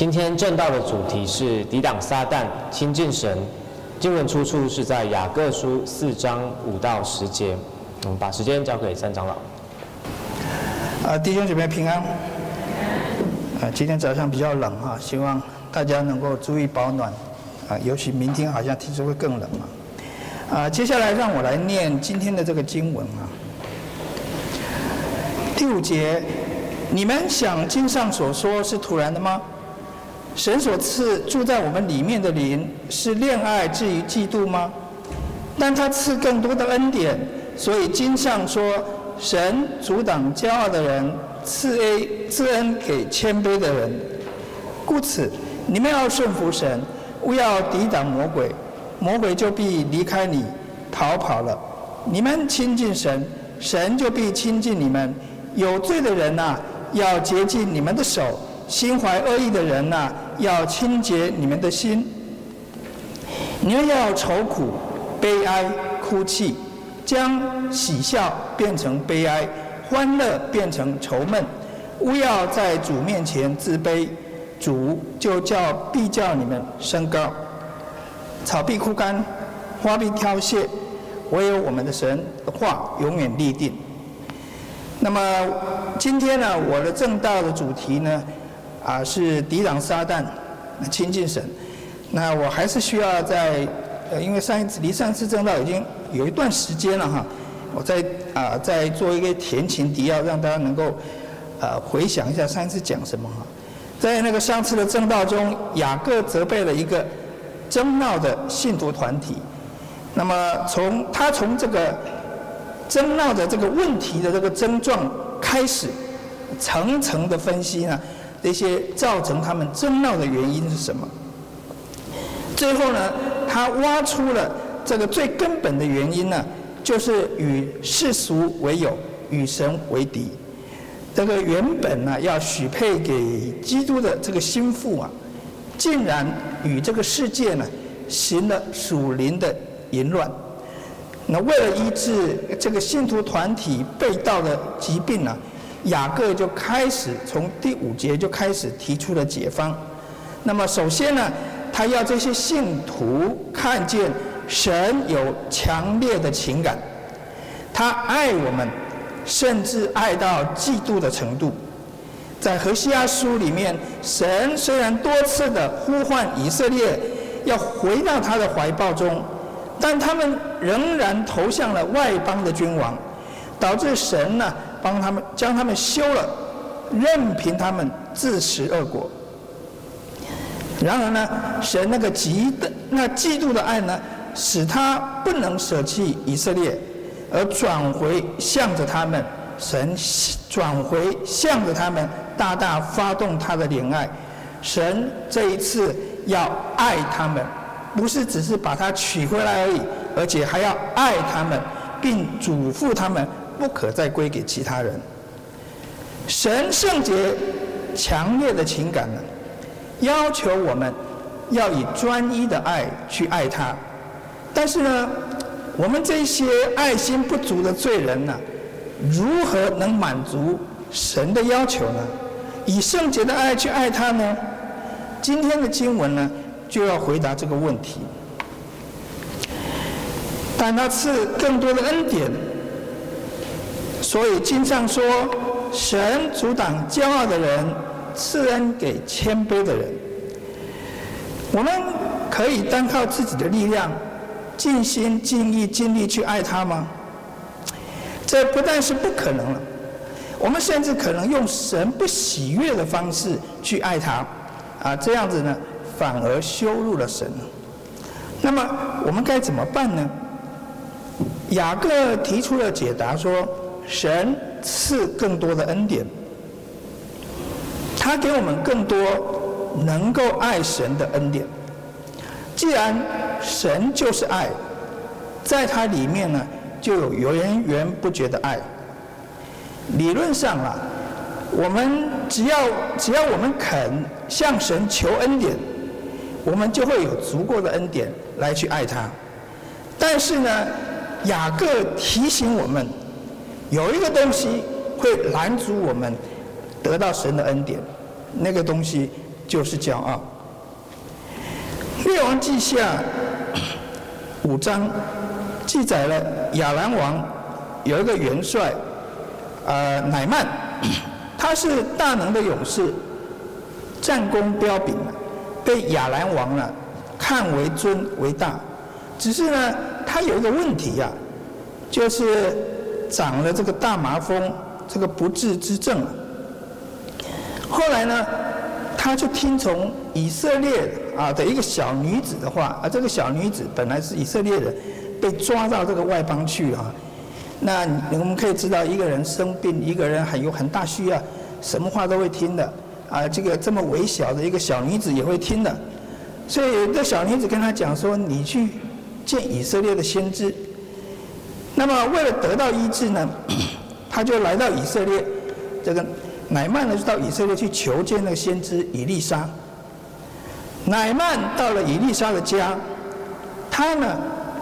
今天正道的主题是抵挡撒旦，亲近神。经文出处是在雅各书四章五到十节。我们把时间交给三长老。啊，弟兄姐妹平安。啊，今天早上比较冷哈，希望大家能够注意保暖。啊，尤其明天好像听说会更冷嘛。啊，接下来让我来念今天的这个经文啊。第五节，你们想经上所说是突然的吗？神所赐住在我们里面的灵是恋爱至于嫉妒吗？但他赐更多的恩典，所以经上说，神阻挡骄傲的人，赐 A 赐恩给谦卑的人。故此，你们要顺服神，勿要抵挡魔鬼，魔鬼就必离开你，逃跑了。你们亲近神，神就必亲近你们。有罪的人呐、要洁净你们的手。心怀恶意的人呐、要清洁你们的心。你们要愁苦、悲哀、哭泣，将喜笑变成悲哀，欢乐变成愁闷。勿要在主面前自卑，主就叫必叫你们升高。草必枯干，花必凋谢，唯有我们的神的话永远立定。那么今天呢，我的正道的主题呢？啊，是抵挡撒旦，亲近神。那我还是需要在，呃，因为上一次离上次证道已经有一段时间了哈，我再啊再做一个前情提要，让大家能够呃回想一下上一次讲什么哈。在那个上次的证道中，雅各责备了一个争闹的信徒团体。那么从他从这个争闹的这个问题的这个症状开始，层层的分析呢。这些造成他们争闹的原因是什么？最后呢，他挖出了这个最根本的原因呢，就是与世俗为友，与神为敌。这个原本呢要许配给基督的这个心腹啊，竟然与这个世界呢行了属灵的淫乱。那为了医治这个信徒团体被盗的疾病呢，雅各就开始从第五节就开始提出了解方。那么首先呢，他要这些信徒看见神有强烈的情感，他爱我们，甚至爱到嫉妒的程度。在何西阿书里面，神虽然多次的呼唤以色列要回到他的怀抱中，但他们仍然投向了外邦的君王，导致神呢，帮他们将他们休了，任凭他们自食恶果。然而呢，神那个极的那嫉妒的爱呢，使他不能舍弃以色列，而转回向着他们。神转回向着他们，大大发动他的怜爱。神这一次要爱他们，不是只是把他娶回来而已，而且还要爱他们，并嘱咐他们。不可再归给其他人。神圣洁、强烈的情感呢，要求我们要以专一的爱去爱他。但是呢，我们这些爱心不足的罪人呢，如何能满足神的要求呢？以圣洁的爱去爱他呢？今天的经文呢，就要回答这个问题。但他赐更多的恩典。所以经上说，神阻挡骄傲的人，赐恩给谦卑的人。我们可以单靠自己的力量，尽心尽意尽力去爱他吗？这不但是不可能了，我们甚至可能用神不喜悦的方式去爱他，啊，这样子呢，反而羞辱了神。那么我们该怎么办呢？雅各提出了解答说。神赐更多的恩典，他给我们更多能够爱神的恩典。既然神就是爱，在他里面呢，就有源源不绝的爱。理论上啊，我们只要只要我们肯向神求恩典，我们就会有足够的恩典来去爱他。但是呢，雅各提醒我们。有一个东西会拦阻我们得到神的恩典，那个东西就是骄傲。列王记下五章记载了亚兰王有一个元帅，呃，乃曼，他是大能的勇士，战功彪炳，被亚兰王呢看为尊为大。只是呢，他有一个问题呀、啊，就是长了这个大麻风，这个不治之症。后来呢，他就听从以色列啊的一个小女子的话，啊，这个小女子本来是以色列人，被抓到这个外邦去啊。那我们可以知道，一个人生病，一个人还有很大需要，什么话都会听的啊。这个这么微小的一个小女子也会听的，所以这小女子跟他讲说：“你去见以色列的先知。”那么为了得到医治呢，他就来到以色列这个。乃曼呢，就到以色列去求见那个先知以利沙。乃曼到了以利沙的家，他呢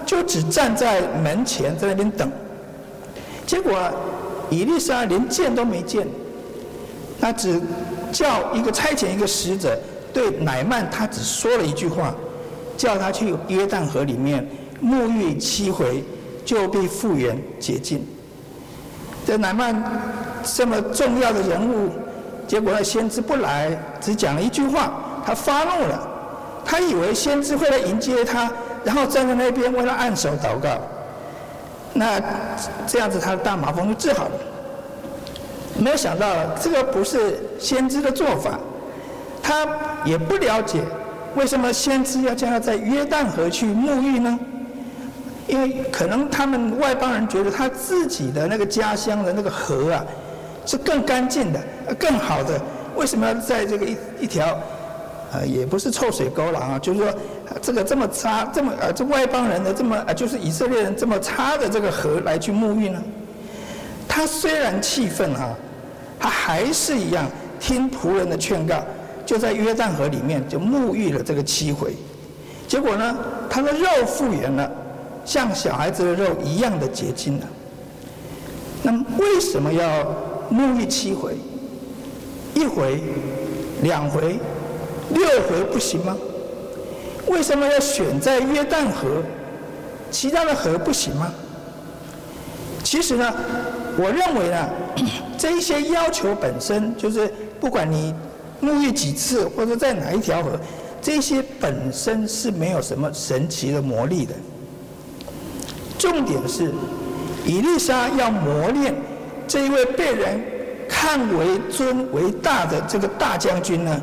就只站在门前在那边等。结果以利沙连见都没见，他只叫一个差遣一个使者对乃曼，他只说了一句话，叫他去约旦河里面沐浴七回，就必复原洁净。这乃曼这么重要的人物，结果呢，先知不来，只讲了一句话，他发怒了。他以为先知会来迎接他，然后站在那边为他按手祷告。那这样子，他的大麻风就治好了。没有想到，这个不是先知的做法。他也不了解为什么先知要叫他在约旦河去沐浴呢？因为可能他们外邦人觉得他自己的那个家乡的那个河啊，是更干净的、更好的，为什么要在这个一一条，呃，也不是臭水沟了啊？就是说，这个这么差、这么呃，这外邦人的这么呃，就是以色列人这么差的这个河来去沐浴呢？他虽然气愤哈，他还是一样听仆人的劝告，就在约旦河里面就沐浴了这个七回，结果呢，他的肉复原了。像小孩子的肉一样的洁净了。那么为什么要沐浴七回？一回、两回、六回不行吗？为什么要选在约旦河？其他的河不行吗？其实呢，我认为呢，这一些要求本身就是，不管你沐浴几次或者在哪一条河，这些本身是没有什么神奇的魔力的。重点是，以利沙要磨练这一位被人看为尊为大的这个大将军呢。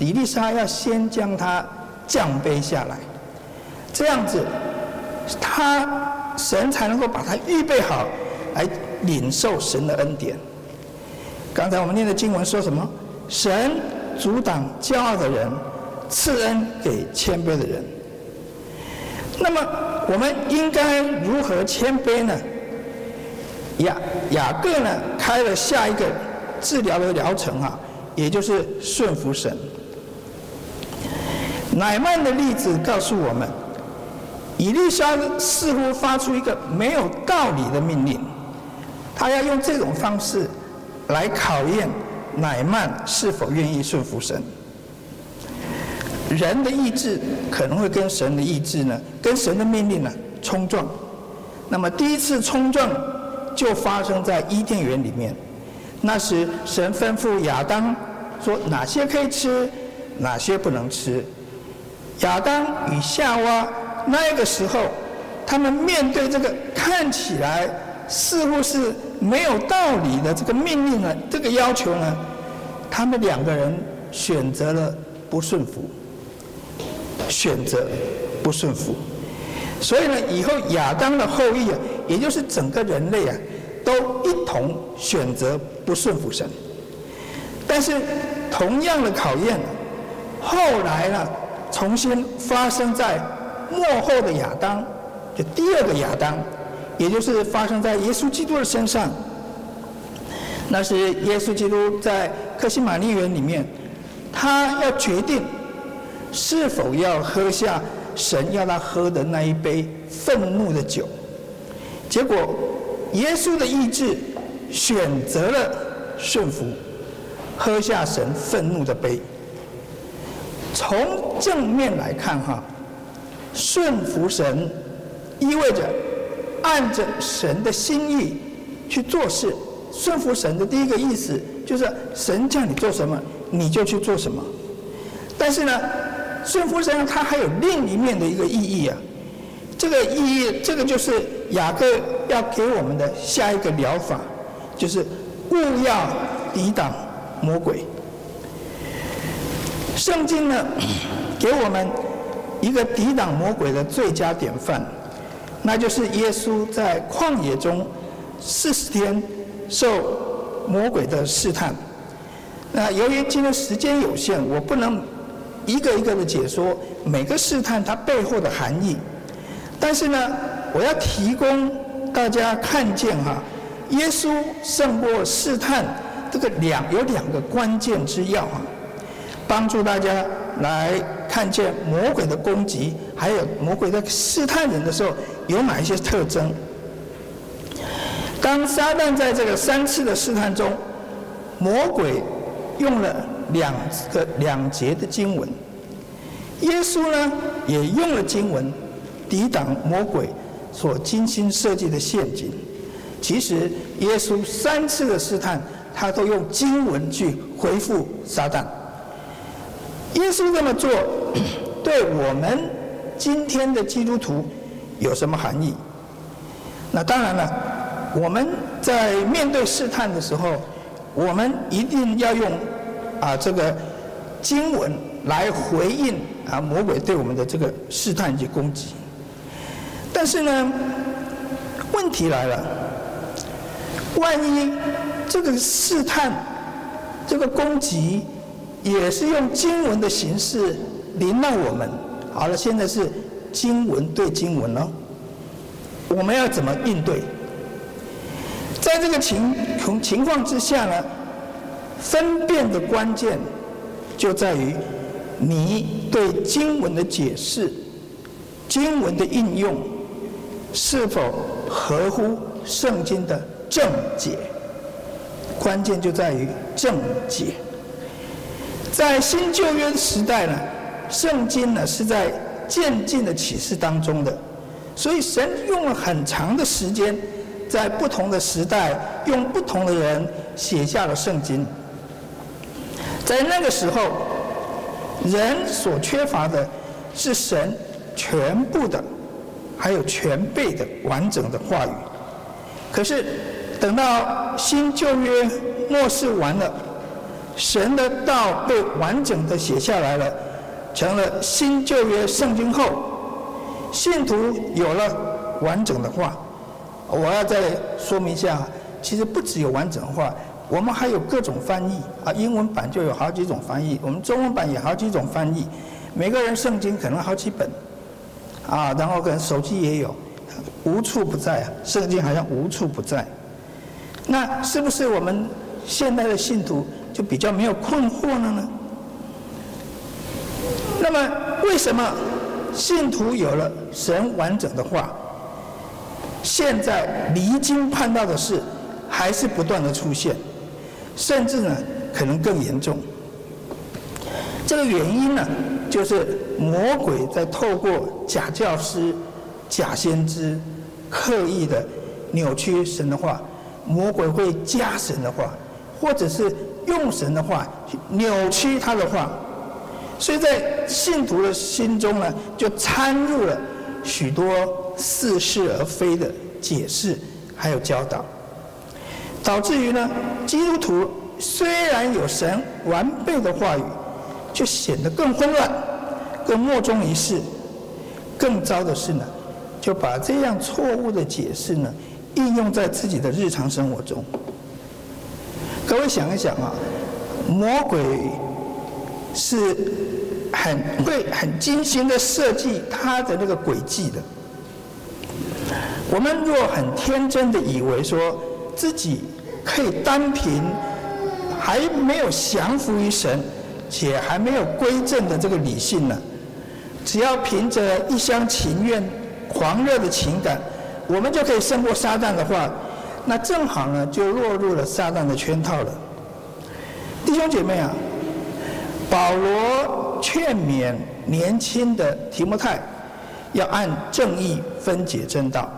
以利沙要先将他降卑下来，这样子，他神才能够把他预备好来领受神的恩典。刚才我们念的经文说什么？神阻挡骄傲的人，赐恩给谦卑的人。那么。我们应该如何谦卑呢？雅雅各呢开了下一个治疗的疗程啊，也就是顺服神。乃曼的例子告诉我们，以利沙似乎发出一个没有道理的命令，他要用这种方式来考验乃曼是否愿意顺服神。人的意志可能会跟神的意志呢，跟神的命令呢冲撞。那么第一次冲撞就发生在伊甸园里面。那时神吩咐亚当说哪些可以吃，哪些不能吃。亚当与夏娃那个时候，他们面对这个看起来似乎是没有道理的这个命令呢，这个要求呢，他们两个人选择了不顺服。选择不顺服，所以呢，以后亚当的后裔啊，也就是整个人类啊，都一同选择不顺服神。但是同样的考验，后来呢，重新发生在末后的亚当，就第二个亚当，也就是发生在耶稣基督的身上。那是耶稣基督在克西马尼园里面，他要决定。是否要喝下神要他喝的那一杯愤怒的酒？结果，耶稣的意志选择了顺服，喝下神愤怒的杯。从正面来看哈，顺服神意味着按着神的心意去做事。顺服神的第一个意思就是神叫你做什么，你就去做什么。但是呢，顺服神它还有另一面的一个意义啊。这个意义，这个就是雅各要给我们的下一个疗法，就是勿要抵挡魔鬼。圣经呢，给我们一个抵挡魔鬼的最佳典范，那就是耶稣在旷野中四十天受魔鬼的试探。那由于今天时间有限，我不能一个一个的解说每个试探它背后的含义。但是呢，我要提供大家看见哈，耶稣胜过试探这个两有两个关键之要哈，帮助大家来看见魔鬼的攻击，还有魔鬼在试探人的时候有哪一些特征。当撒旦在这个三次的试探中，魔鬼用了两个两节的经文，耶稣呢也用了经文。抵挡魔鬼所精心设计的陷阱。其实耶稣三次的试探，他都用经文去回复撒旦。耶稣这么做，对我们今天的基督徒有什么含义？那当然了，我们在面对试探的时候，我们一定要用啊这个经文来回应啊魔鬼对我们的这个试探及攻击。但是呢，问题来了，万一这个试探、这个攻击，也是用经文的形式临到我们，好了，现在是经文对经文了，我们要怎么应对？在这个情情情况之下呢，分辨的关键就在于你对经文的解释、经文的应用。是否合乎圣经的正解？关键就在于正解。在新旧约时代呢，圣经呢是在渐进的启示当中的，所以神用了很长的时间，在不同的时代用不同的人写下了圣经。在那个时候，人所缺乏的是神全部的。还有全备的完整的话语，可是等到新旧约末世完了，神的道被完整的写下来了，成了新旧约圣经后，信徒有了完整的话。我要再说明一下，其实不只有完整的话，我们还有各种翻译啊，英文版就有好几种翻译，我们中文版也好几种翻译，每个人圣经可能好几本。啊，然后可能手机也有，无处不在啊，圣经好像无处不在。那是不是我们现代的信徒就比较没有困惑了呢？那么为什么信徒有了神完整的话，现在离经叛道的事还是不断的出现，甚至呢可能更严重？这个原因呢，就是魔鬼在透过假教师、假先知，刻意的扭曲神的话。魔鬼会加神的话，或者是用神的话扭曲他的话，所以在信徒的心中呢，就掺入了许多似是而非的解释，还有教导，导致于呢，基督徒虽然有神完备的话语。就显得更混乱，更莫衷一是。更糟的是呢，就把这样错误的解释呢，应用在自己的日常生活中。各位想一想啊，魔鬼是很会很精心的设计他的那个诡计的。我们若很天真的以为说自己可以单凭还没有降服于神。且还没有归正的这个理性呢，只要凭着一厢情愿、狂热的情感，我们就可以胜过撒旦的话，那正好呢就落入了撒旦的圈套了。弟兄姐妹啊，保罗劝勉年轻的提摩太，要按正义分解正道。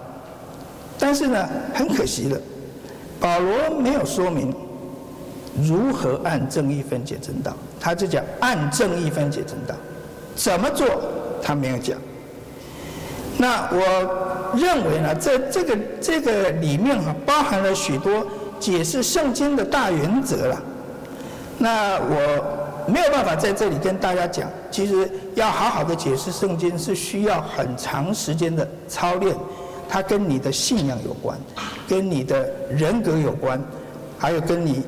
但是呢，很可惜的，保罗没有说明如何按正义分解正道，他就讲按正义分解正道，怎么做他没有讲。那我认为呢，在这个这个里面啊，包含了许多解释圣经的大原则了。那我没有办法在这里跟大家讲，其实要好好的解释圣经是需要很长时间的操练，它跟你的信仰有关，跟你的人格有关，还有跟你，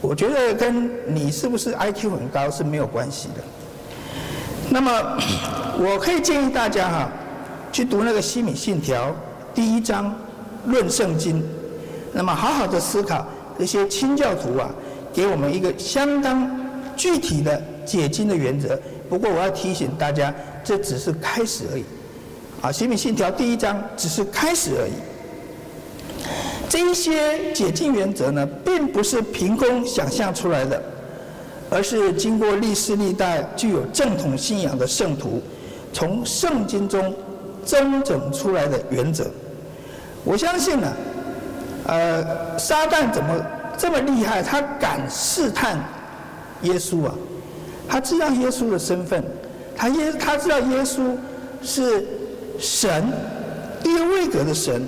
我觉得跟你是不是 IQ 很高是没有关系的。那么 我可以建议大家哈。去读那个西敏信条第一章论圣经，那么好好的思考这些清教徒啊，给我们一个相当具体的解经的原则。不过我要提醒大家，这只是开始而已。啊，西敏信条第一章只是开始而已。这一些解经原则呢，并不是凭空想象出来的，而是经过历世历代具有正统信仰的圣徒，从圣经中。增整出来的原则，我相信呢，呃，撒旦怎么这么厉害？他敢试探耶稣啊？他知道耶稣的身份，他耶他知道耶稣是神，第二位格的神，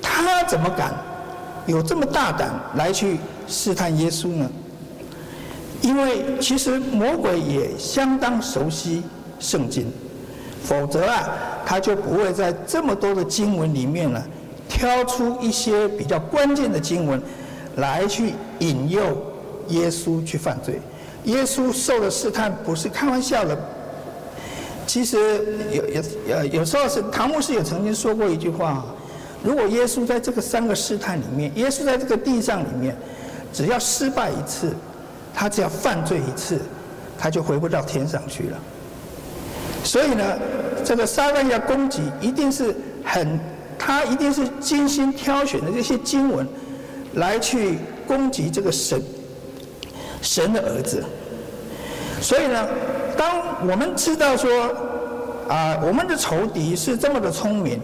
他怎么敢有这么大胆来去试探耶稣呢？因为其实魔鬼也相当熟悉圣经。否则啊，他就不会在这么多的经文里面呢，挑出一些比较关键的经文，来去引诱耶稣去犯罪。耶稣受的试探不是开玩笑的。其实有有呃有时候是唐牧师也曾经说过一句话：如果耶稣在这个三个试探里面，耶稣在这个地上里面，只要失败一次，他只要犯罪一次，他就回不到天上去了。所以呢，这个撒旦要攻击，一定是很，他一定是精心挑选的这些经文，来去攻击这个神，神的儿子。所以呢，当我们知道说，啊，我们的仇敌是这么的聪明，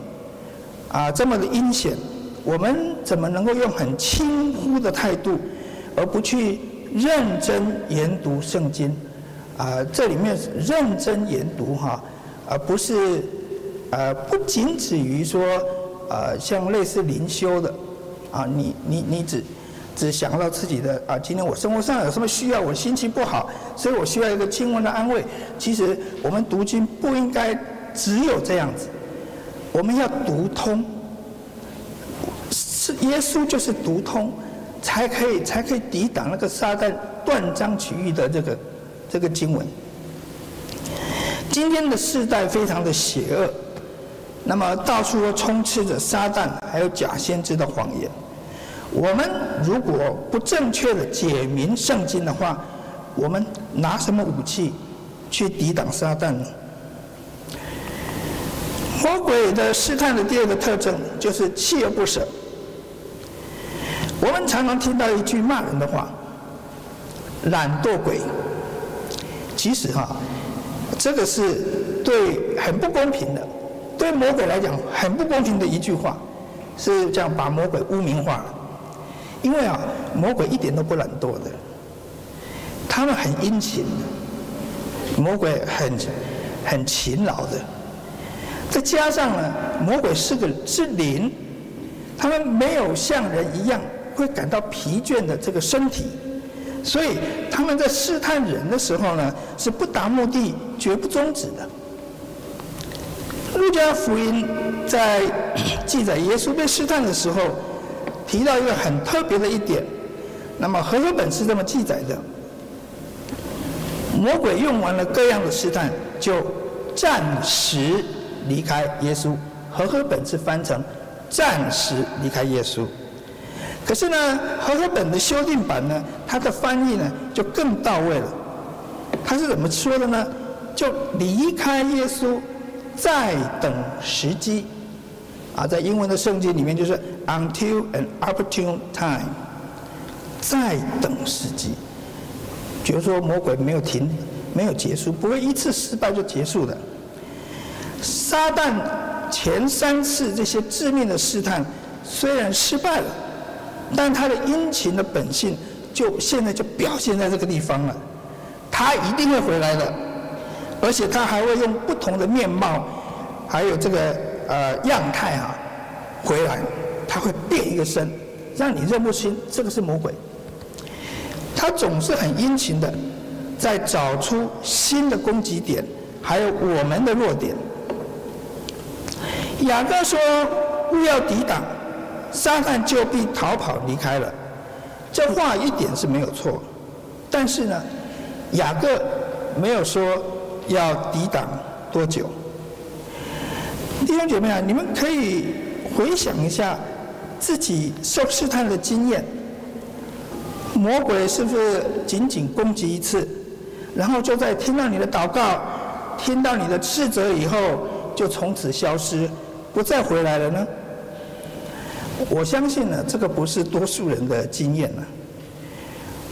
啊，这么的阴险，我们怎么能够用很轻忽的态度，而不去认真研读圣经？啊，这里面认真研读哈，而不是，呃，不仅止于说，呃，像类似灵修的，啊，你你你只只想到自己的啊，今天我生活上有什么需要，我心情不好，所以我需要一个经文的安慰。其实我们读经不应该只有这样子，我们要读通，是耶稣就是读通，才可以才可以抵挡那个撒旦断章取义的这个。这个经文，今天的世代非常的邪恶，那么到处都充斥着撒旦还有假先知的谎言。我们如果不正确的解明圣经的话，我们拿什么武器去抵挡撒旦呢？魔鬼的试探的第二个特征就是锲而不舍。我们常常听到一句骂人的话：“懒惰鬼。”其实哈，这个是对很不公平的，对魔鬼来讲很不公平的一句话，是这样把魔鬼污名化了。因为啊，魔鬼一点都不懒惰的，他们很殷勤，魔鬼很很勤劳的。再加上呢，魔鬼是个是灵，他们没有像人一样会感到疲倦的这个身体。所以他们在试探人的时候呢，是不达目的绝不终止的。路加福音在 记载耶稣被试探的时候，提到一个很特别的一点。那么和合本是这么记载的：魔鬼用完了各样的试探，就暂时离开耶稣。和合本是翻成暂时离开耶稣。可是呢，和合本的修订版呢，它的翻译呢就更到位了。它是怎么说的呢？就离开耶稣，再等时机。啊，在英文的圣经里面就是 until an opportune time，再等时机。比如说魔鬼没有停，没有结束，不会一次失败就结束的。撒旦前三次这些致命的试探虽然失败了，但他的殷勤的本性就现在就表现在这个地方了。他一定会回来的，而且他还会用不同的面貌，还有这个呃样态啊回来，他会变一个身，让你认不清这个是魔鬼。他总是很殷勤的在找出新的攻击点，还有我们的弱点。雅各说：“勿要抵挡，撒旦就必逃跑离开了。”这话一点是没有错，但是呢，雅各没有说要抵挡多久。弟兄姐妹啊，你们可以回想一下自己受试探的经验。魔鬼是不是仅仅攻击一次，然后就在听到你的祷告、听到你的斥责以后，就从此消失？不再回来了呢？我相信呢，这个不是多数人的经验呢。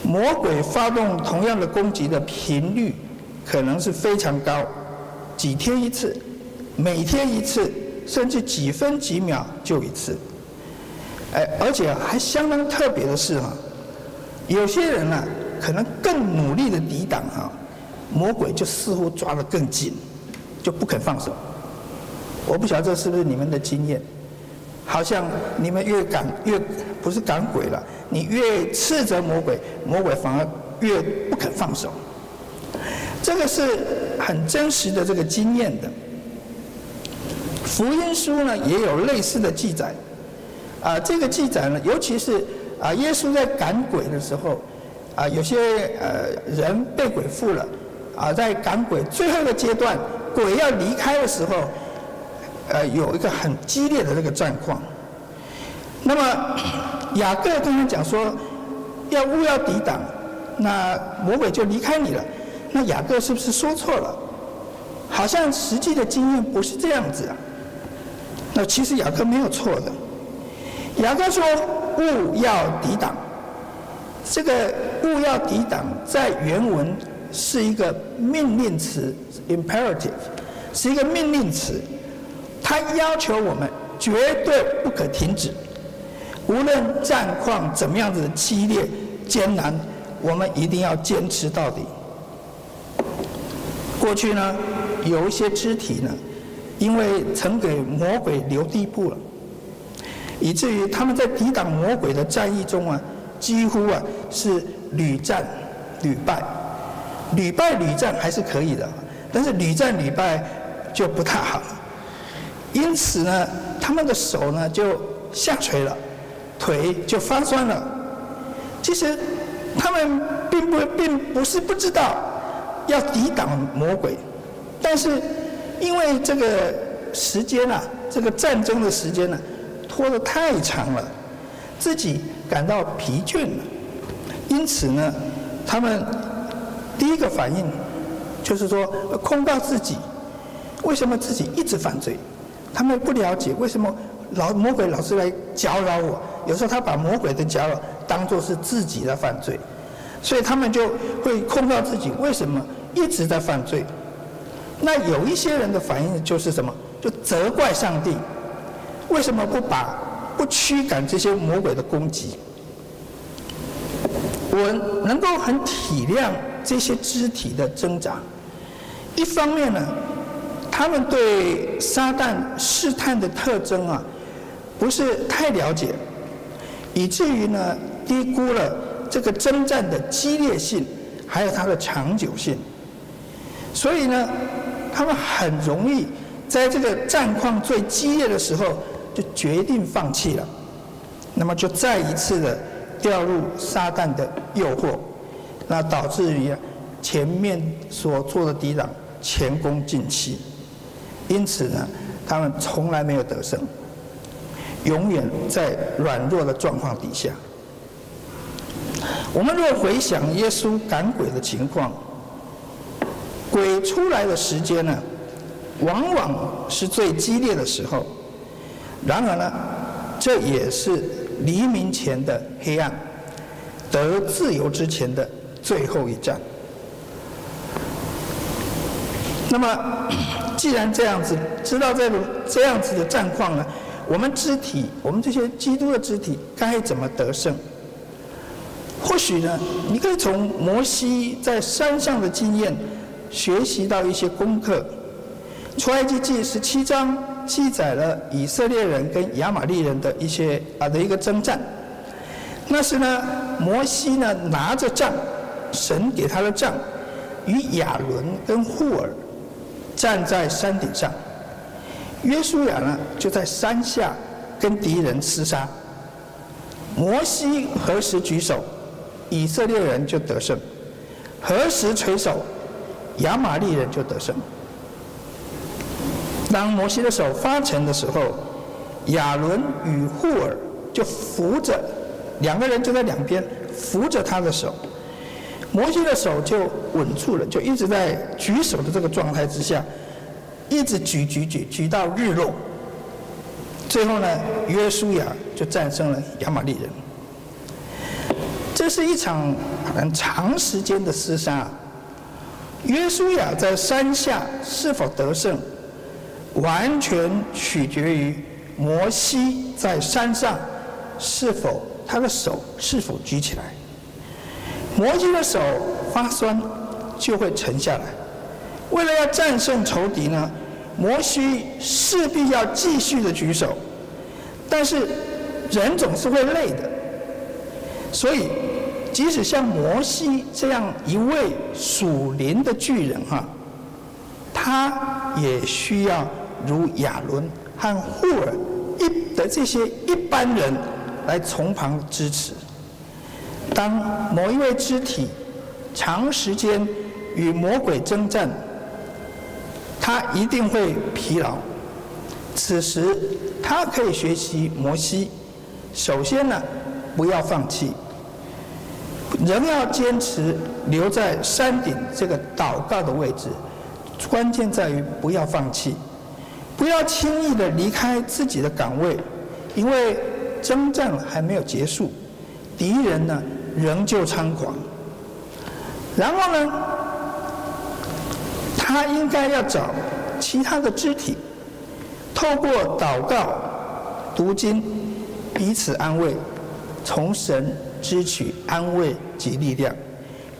魔鬼发动同样的攻击的频率可能是非常高，几天一次，每天一次，甚至几分几秒就一次。哎，而且还相当特别的是哈，有些人呢，可能更努力的抵挡哈，魔鬼就似乎抓得更紧，就不肯放手。我不晓得这是不是你们的经验，好像你们越赶越不是赶鬼了，你越斥责魔鬼，魔鬼反而越不肯放手。这个是很真实的这个经验的。福音书呢也有类似的记载，啊，这个记载呢，尤其是啊，耶稣在赶鬼的时候，啊，有些呃人被鬼附了，啊，在赶鬼最后的阶段，鬼要离开的时候。呃，有一个很激烈的这个战况。那么 雅各刚刚讲说，要勿要抵挡，那魔鬼就离开你了。那雅各是不是说错了？好像实际的经验不是这样子啊。那其实雅各没有错的。雅各说勿要抵挡，这个勿要抵挡在原文是一个命令词 （imperative），是一个命令词。他要求我们绝对不可停止，无论战况怎么样子的激烈艰难，我们一定要坚持到底。过去呢，有一些肢体呢，因为曾给魔鬼留地步了，以至于他们在抵挡魔鬼的战役中啊，几乎啊是屡战屡败，屡败屡战还是可以的，但是屡战屡败就不太好。因此呢，他们的手呢就下垂了，腿就发酸了。其实他们并不并不是不知道要抵挡魔鬼，但是因为这个时间啊，这个战争的时间呢，拖得太长了，自己感到疲倦了。因此呢，他们第一个反应就是说控告自己，为什么自己一直犯罪？他们不了解为什么老魔鬼老是来搅扰我，有时候他把魔鬼的搅扰当做是自己的犯罪，所以他们就会控告自己为什么一直在犯罪。那有一些人的反应就是什么？就责怪上帝，为什么不把不驱赶这些魔鬼的攻击？我能够很体谅这些肢体的挣扎，一方面呢。他们对撒旦试探的特征啊，不是太了解，以至于呢低估了这个征战的激烈性，还有它的长久性。所以呢，他们很容易在这个战况最激烈的时候就决定放弃了，那么就再一次的掉入撒旦的诱惑，那导致于前面所做的抵挡前功尽弃。因此呢，他们从来没有得胜，永远在软弱的状况底下。我们若回想耶稣赶鬼的情况，鬼出来的时间呢，往往是最激烈的时候。然而呢，这也是黎明前的黑暗，得自由之前的最后一战。那么，既然这样子，知道这个这样子的战况呢，我们肢体，我们这些基督的肢体该怎么得胜？或许呢，你可以从摩西在山上的经验学习到一些功课。出埃及记十七章记载了以色列人跟亚玛力人的一些啊的一个征战。那时呢，摩西呢拿着杖，神给他的杖，与亚伦跟户尔站在山顶上，约书亚呢就在山下跟敌人厮杀。摩西何时举手，以色列人就得胜；何时垂手，亚玛力人就得胜。当摩西的手发沉的时候，亚伦与户尔就扶着。两个人就在两边扶着他的手，摩西的手就稳住了，就一直在举手的这个状态之下，一直举举举举到日落。最后呢，约书亚就战胜了亚玛力人。这是一场很长时间的厮杀。约书亚在山下是否得胜，完全取决于摩西在山上是否。他的手是否举起来？摩西的手发酸，就会沉下来。为了要战胜仇敌呢，摩西势必要继续的举手。但是人总是会累的，所以即使像摩西这样一位属灵的巨人哈，他也需要如亚伦和户尔一的这些一般人。来从旁支持。当某一位肢体长时间与魔鬼征战，他一定会疲劳。此时，他可以学习摩西。首先呢，不要放弃，仍要坚持留在山顶这个祷告的位置。关键在于不要放弃，不要轻易的离开自己的岗位，因为。征战还没有结束，敌人呢仍旧猖狂。然后呢，他应该要找其他的肢体，透过祷告、读经，彼此安慰，从神支取安慰及力量，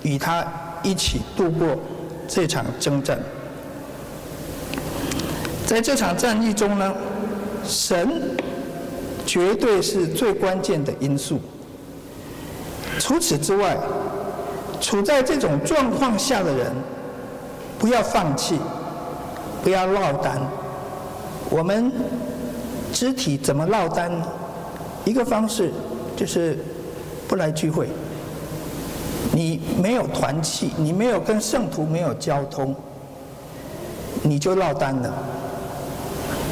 与他一起度过这场征战。在这场战役中呢，神。绝对是最关键的因素。除此之外，处在这种状况下的人，不要放弃，不要落单。我们肢体怎么落单？一个方式就是不来聚会。你没有团契，你没有跟圣徒没有交通，你就落单了。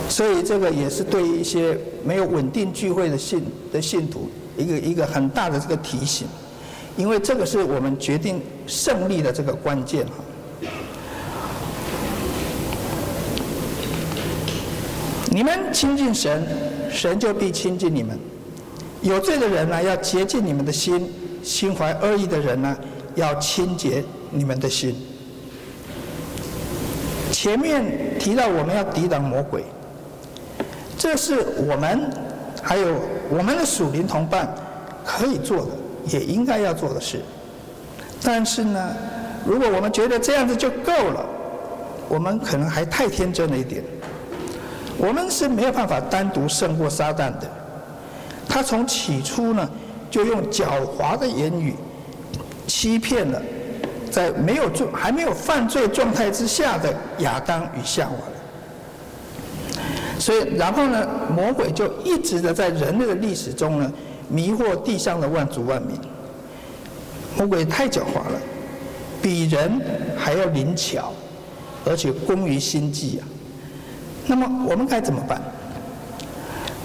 所以这个也是对一些没有稳定聚会的信的信徒一个一个很大的这个提醒，因为这个是我们决定胜利的这个关键哈。你们亲近神，神就必亲近你们。有罪的人呢，要洁净你们的心；心怀恶意的人呢，要清洁你们的心。前面提到我们要抵挡魔鬼。这是我们还有我们的属灵同伴可以做的，也应该要做的事。但是呢，如果我们觉得这样子就够了，我们可能还太天真了一点。我们是没有办法单独胜过撒旦的。他从起初呢，就用狡猾的言语欺骗了在没有罪还没有犯罪状态之下的亚当与夏娃。所以，然后呢，魔鬼就一直的在人类的历史中呢，迷惑地上的万族万民。魔鬼太狡猾了，比人还要灵巧，而且工于心计啊。那么我们该怎么办？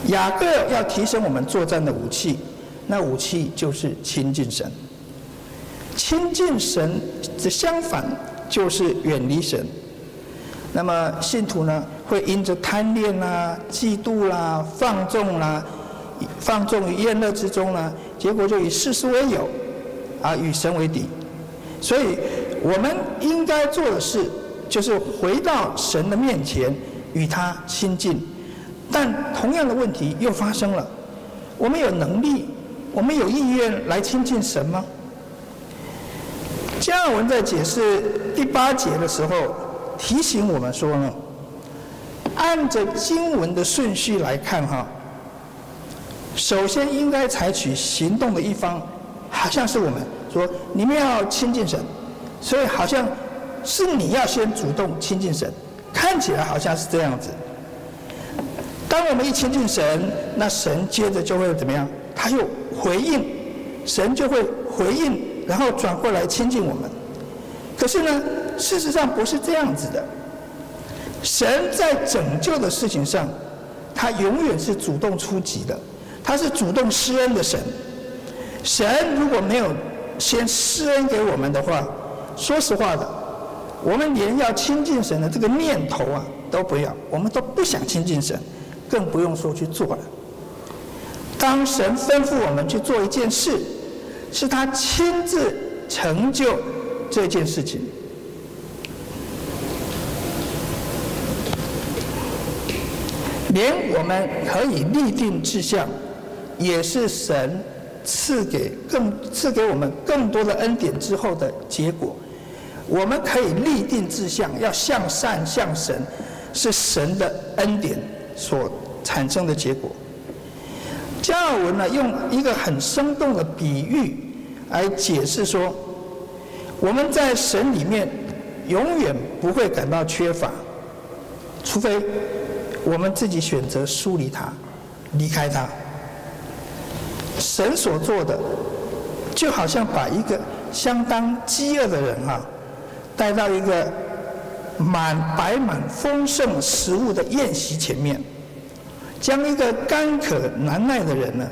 雅各要提升我们作战的武器，那武器就是亲近神。亲近神的相反就是远离神。那么信徒呢，会因着贪恋啦、嫉妒啦、放纵啦、放纵于宴乐之中呢，结果就以世事为友，啊，与神为敌。所以我们应该做的事就是回到神的面前与他亲近。但同样的问题又发生了：我们有能力，我们有意愿来亲近神吗？加尔文在解释第八节的时候提醒我们说呢，按着经文的顺序来看哈，首先应该采取行动的一方，好像是我们说你们要亲近神，所以好像是你要先主动亲近神，看起来好像是这样子。当我们一亲近神，那神接着就会怎么样？他又回应，神就会回应，然后转过来亲近我们。可是呢，事实上不是这样子的。神在拯救的事情上，他永远是主动出击的，他是主动施恩的神。神如果没有先施恩给我们的话，说实话的，我们连要亲近神的这个念头啊都不要，我们都不想亲近神。更不用说去做了。当神吩咐我们去做一件事，是他亲自成就这件事情。连我们可以立定志向，也是神赐给更赐给我们更多的恩典之后的结果。我们可以立定志向，要向善向神，是神的恩典。所产生的结果，加尔文呢，用一个很生动的比喻来解释说，我们在神里面永远不会感到缺乏，除非我们自己选择疏离他、离开他。神所做的，就好像把一个相当饥饿的人啊，带到一个。满摆满丰盛食物的宴席前面，将一个干渴难耐的人呢，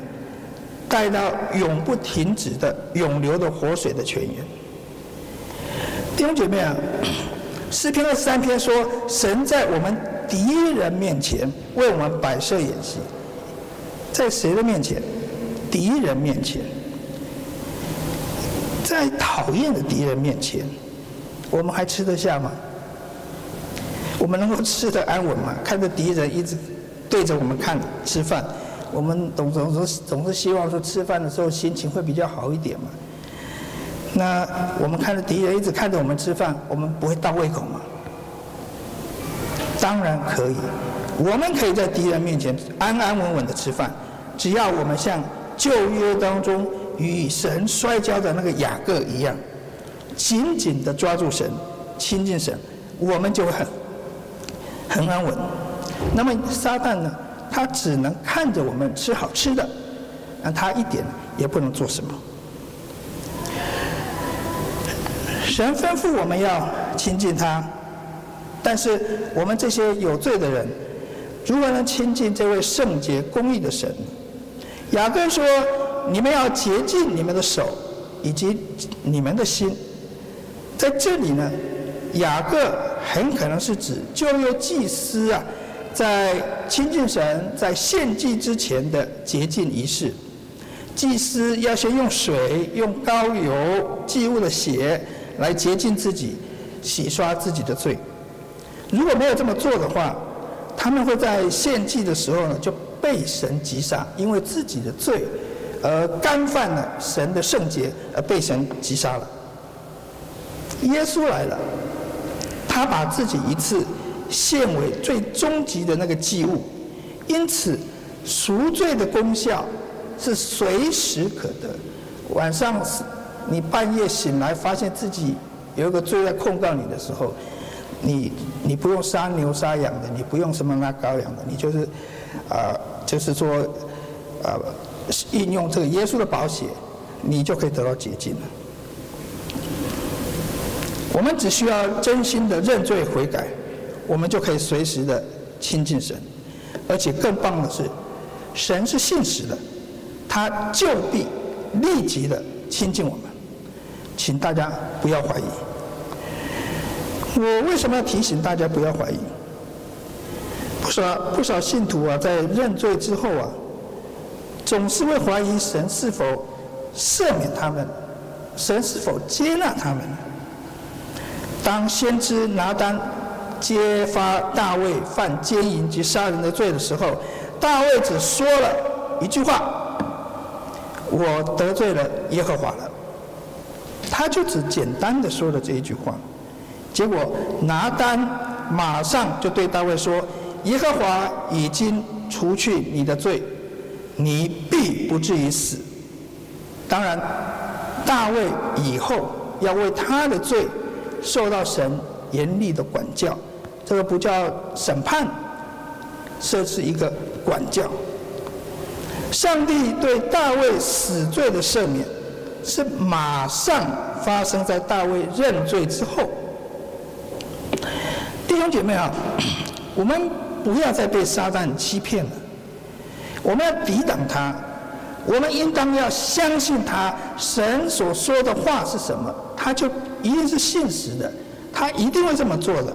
带到永不停止的永流的活水的泉源。弟兄姐妹啊，诗篇二十三篇说，神在我们敌人面前为我们摆设筵席，在谁的面前？敌人面前，在讨厌的敌人面前，我们还吃得下吗？我们能够吃得安稳嘛？看着敌人一直对着我们看吃饭，我们总总是总是希望说吃饭的时候心情会比较好一点嘛。那我们看着敌人一直看着我们吃饭，我们不会倒胃口吗？当然可以，我们可以在敌人面前安安稳稳的吃饭，只要我们像旧约当中与神摔跤的那个雅各一样，紧紧的抓住神，亲近神，我们就会很。很安稳。那么撒旦呢？他只能看着我们吃好吃的，那他一点也不能做什么。神吩咐我们要亲近他，但是我们这些有罪的人，如何能亲近这位圣洁公义的神？雅各说：“你们要洁净你们的手以及你们的心。”在这里呢，雅各。很可能是指旧约祭司啊，在亲近神、在献祭之前的洁净仪式。祭司要先用水、用膏油、祭物的血来洁净自己，洗刷自己的罪。如果没有这么做的话，他们会在献祭的时候呢，就被神击杀，因为自己的罪而干犯了神的圣洁，而被神击杀了。耶稣来了。他把自己一次献为最终极的那个祭物，因此赎罪的功效是随时可得。晚上你半夜醒来，发现自己有一个罪在控告你的时候，你你不用杀牛杀羊的，你不用什么拉羔羊的，你就是啊、呃，就是说啊、呃，应用这个耶稣的宝血，你就可以得到洁净了。我们只需要真心的认罪悔改，我们就可以随时的亲近神，而且更棒的是，神是信实的，他就必立即的亲近我们，请大家不要怀疑。我为什么要提醒大家不要怀疑？不少不少信徒啊，在认罪之后啊，总是会怀疑神是否赦免他们，神是否接纳他们。当先知拿单揭发大卫犯奸淫及杀人的罪的时候，大卫只说了一句话：“我得罪了耶和华了。”他就只简单的说了这一句话。结果拿单马上就对大卫说：“耶和华已经除去你的罪，你必不至于死。”当然，大卫以后要为他的罪受到神严厉的管教，这个不叫审判，这是一个管教。上帝对大卫死罪的赦免，是马上发生在大卫认罪之后。弟兄姐妹啊，我们不要再被撒旦欺骗了，我们要抵挡他。我们应当要相信他，神所说的话是什么，他就一定是信实的，他一定会这么做的。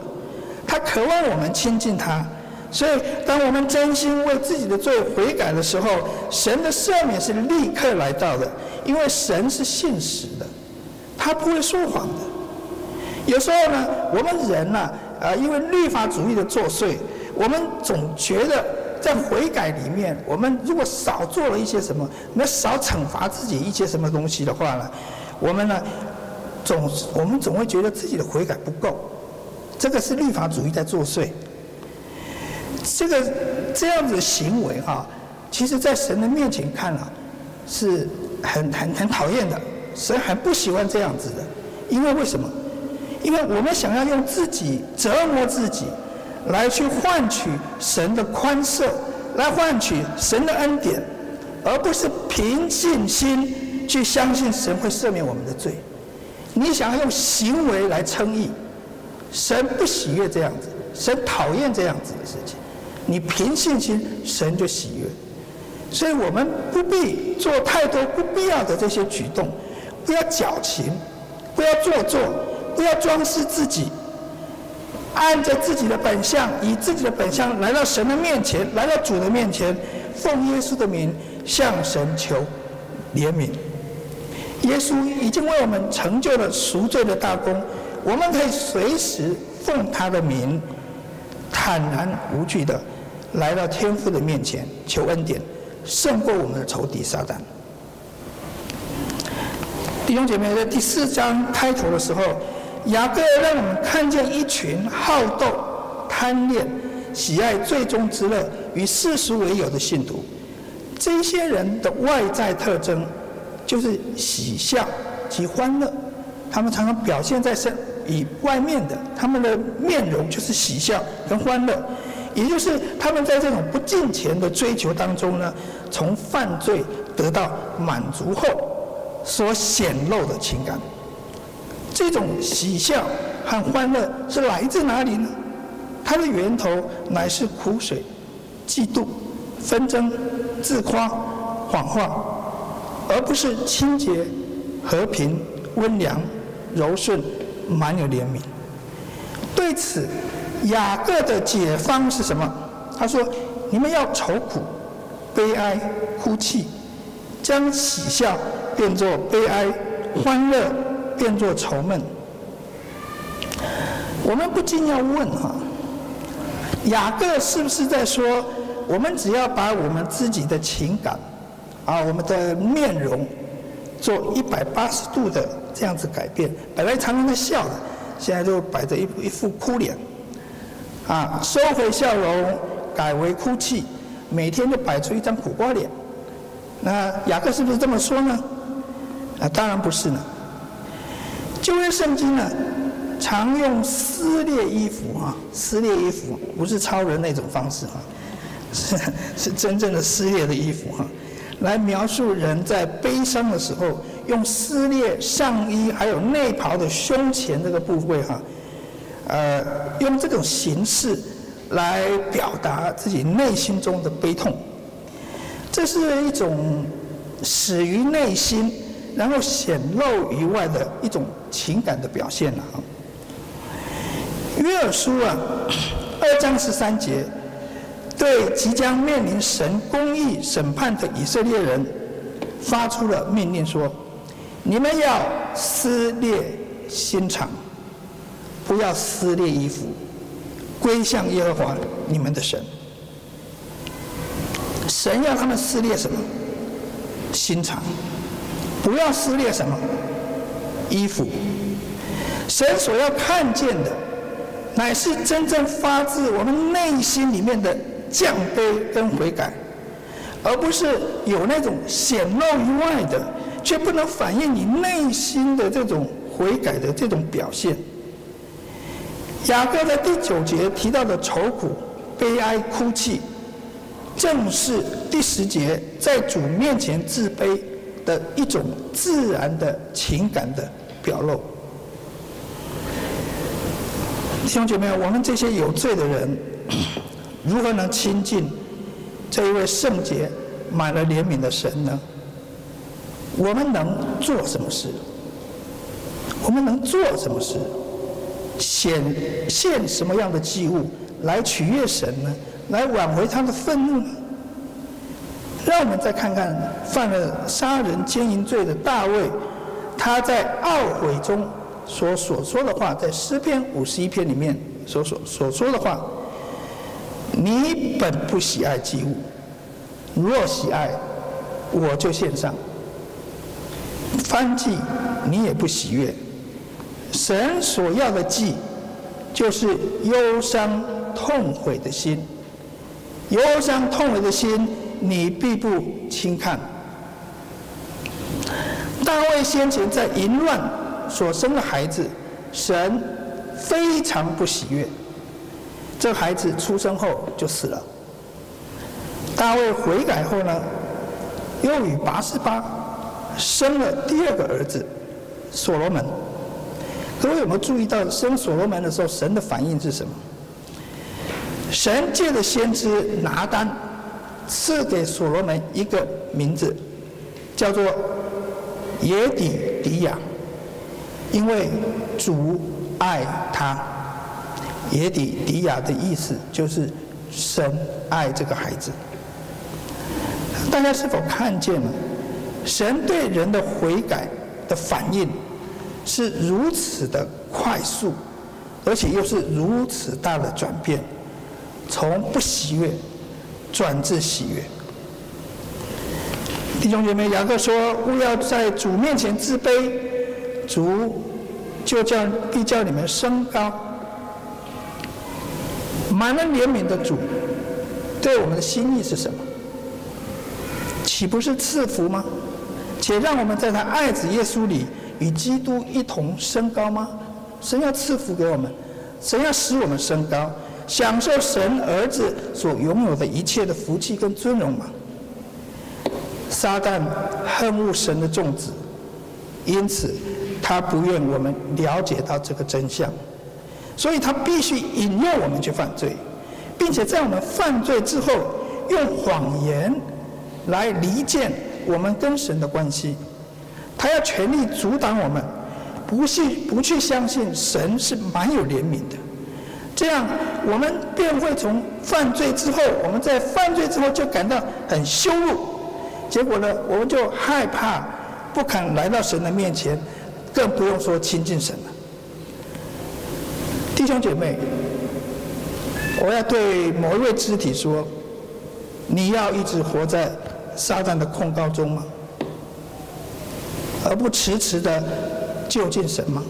他渴望我们亲近他，所以当我们真心为自己的罪悔改的时候，神的赦免是立刻来到的，因为神是信实的，他不会说谎的。有时候呢，我们人呢，啊，因为律法主义的作祟，我们总觉得。在悔改里面，我们如果少做了一些什么，那少惩罚自己一些什么东西的话呢，我们呢，总我们总会觉得自己的悔改不够，这个是律法主义在作祟。这个这样子的行为啊，其实在神的面前看啊，是很很很讨厌的，神很不喜欢这样子的，因为为什么？因为我们想要用自己折磨自己。来去换取神的宽赦，来换取神的恩典，而不是凭信心去相信神会赦免我们的罪。你想要用行为来称义，神不喜悦这样子，神讨厌这样子的事情。你凭信心，神就喜悦。所以我们不必做太多不必要的这些举动，不要矫情，不要做作，不要装饰自己。按着自己的本相，以自己的本相来到神的面前，来到主的面前，奉耶稣的名向神求怜悯。耶稣已经为我们成就了赎罪的大功，我们可以随时奉他的名，坦然无惧的来到天父的面前求恩典，胜过我们的仇敌撒旦。弟兄姐妹，在第四章开头的时候。雅各让我们看见一群好斗、贪恋、喜爱最终之乐与世俗为友的信徒。这些人的外在特征就是喜笑及欢乐，他们常常表现在身以外面的，他们的面容就是喜笑跟欢乐，也就是他们在这种不敬虔的追求当中呢，从犯罪得到满足后所显露的情感。这种喜笑和欢乐是来自哪里呢？它的源头乃是苦水、嫉妒、纷争、自夸、谎话，而不是清洁、和平、温良、柔顺、满有怜悯。对此，雅各的解方是什么？他说：“你们要愁苦、悲哀、哭泣，将喜笑变作悲哀，欢乐。”变作愁闷，我们不禁要问哈，雅各是不是在说，我们只要把我们自己的情感，啊，我们的面容，做一百八十度的这样子改变，本来常常在笑的，现在就摆着一一副哭脸，啊，收回笑容，改为哭泣，每天就摆出一张苦瓜脸，那雅各是不是这么说呢？啊，当然不是呢。旧约圣经呢，常用撕裂衣服啊，撕裂衣服不是超人那种方式啊，是 是真正的撕裂的衣服哈，来描述人在悲伤的时候，用撕裂上衣还有内袍的胸前这个部位哈，呃，用这种形式来表达自己内心中的悲痛，这是一种始于内心。然后显露于外的一种情感的表现了啊。约珥书啊，二章十三节，对即将面临神公义审判的以色列人，发出了命令说：你们要撕裂心肠，不要撕裂衣服，归向耶和华你们的神。神要他们撕裂什么？心肠。不要撕裂什么？衣服。神所要看见的，乃是真正发自我们内心里面的降卑跟悔改，而不是有那种显露于外的，却不能反映你内心的这种悔改的这种表现。雅各在第九节提到的愁苦、悲哀、哭泣，正是第十节在主面前自卑的一种自然的情感的表露。弟兄姐妹，我们这些有罪的人，如何能亲近这一位圣洁、满了怜悯的神呢？我们能做什么事？我们能做什么事？显现什么样的祭物来取悦神呢？来挽回他的愤怒呢？让我们再看看犯了杀人奸淫罪的大卫，他在懊悔中。所所说的话，在诗篇五十一篇里面所所所说的话，你本不喜爱祭物，若喜爱，我就献上。燔祭你也不喜悦，神所要的祭，就是忧伤痛悔的心，忧伤痛悔的心，你必不轻看。大卫先前在淫乱。所生的孩子，神非常不喜悦。这孩子出生后就死了。大卫悔改后呢，又与拔示巴生了第二个儿子所罗门。各位有没有注意到生所罗门的时候，神的反应是什么？神借着先知拿单赐给所罗门一个名字，叫做耶底迪亚。因为主爱他，耶底迪亚的意思就是神爱这个孩子。大家是否看见了？神对人的悔改的反应是如此的快速，而且又是如此大的转变，从不喜悦转至喜悦。弟兄姐妹，雅各说：“勿要在主面前自卑。”主就叫必叫你们升高，满了怜悯的主，对我们的心意是什么？岂不是赐福吗？且让我们在他爱子耶稣里与基督一同升高吗？神要赐福给我们，神要使我们升高，享受神儿子所拥有的一切的福气跟尊荣吗？撒旦恨恶神的众子，因此。他不愿我们了解到这个真相，所以他必须引诱我们去犯罪，并且在我们犯罪之后，用谎言来离间我们跟神的关系。他要全力阻挡我们，不信不去相信神是蛮有怜悯的。这样，我们便会从犯罪之后，我们在犯罪之后就感到很羞辱，结果呢，我们就害怕，不肯来到神的面前。更不用说亲近神了，弟兄姐妹，我要对某一位肢体说：你要一直活在撒旦的控告中吗？而不迟迟的就近神吗？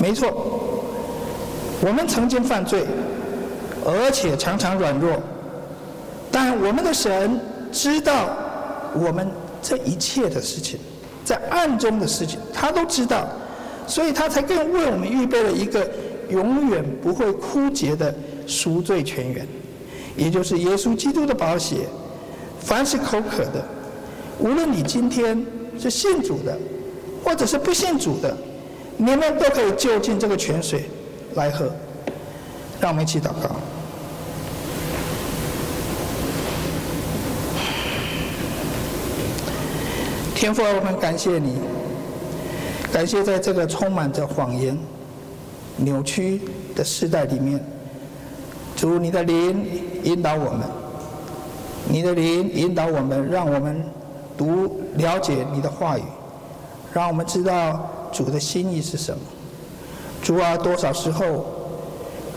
没错，我们曾经犯罪，而且常常软弱，但我们的神知道我们这一切的事情。在暗中的事情，他都知道，所以他才更为我们预备了一个永远不会枯竭的赎罪泉源，也就是耶稣基督的宝血。凡是口渴的，无论你今天是信主的，或者是不信主的，你们都可以就近这个泉水来喝。让我们一起祷告。天父，我们感谢你，感谢在这个充满着谎言、扭曲的时代里面，主你的灵引导我们，你的灵引导我们，让我们读了解你的话语，让我们知道主的心意是什么。主啊，多少时候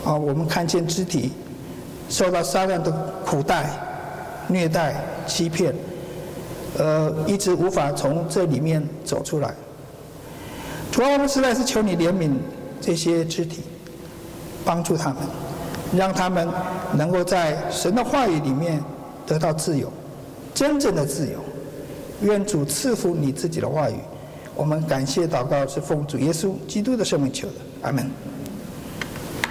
啊，我们看见肢体受到撒旦的苦待、虐待、欺骗，呃，一直无法从这里面走出来。主啊，我们实在是求你怜悯这些肢体，帮助他们，让他们能够在神的话语里面得到自由，真正的自由。愿主赐福你自己的话语。我们感谢祷告是奉主耶稣基督的圣名求的，阿门。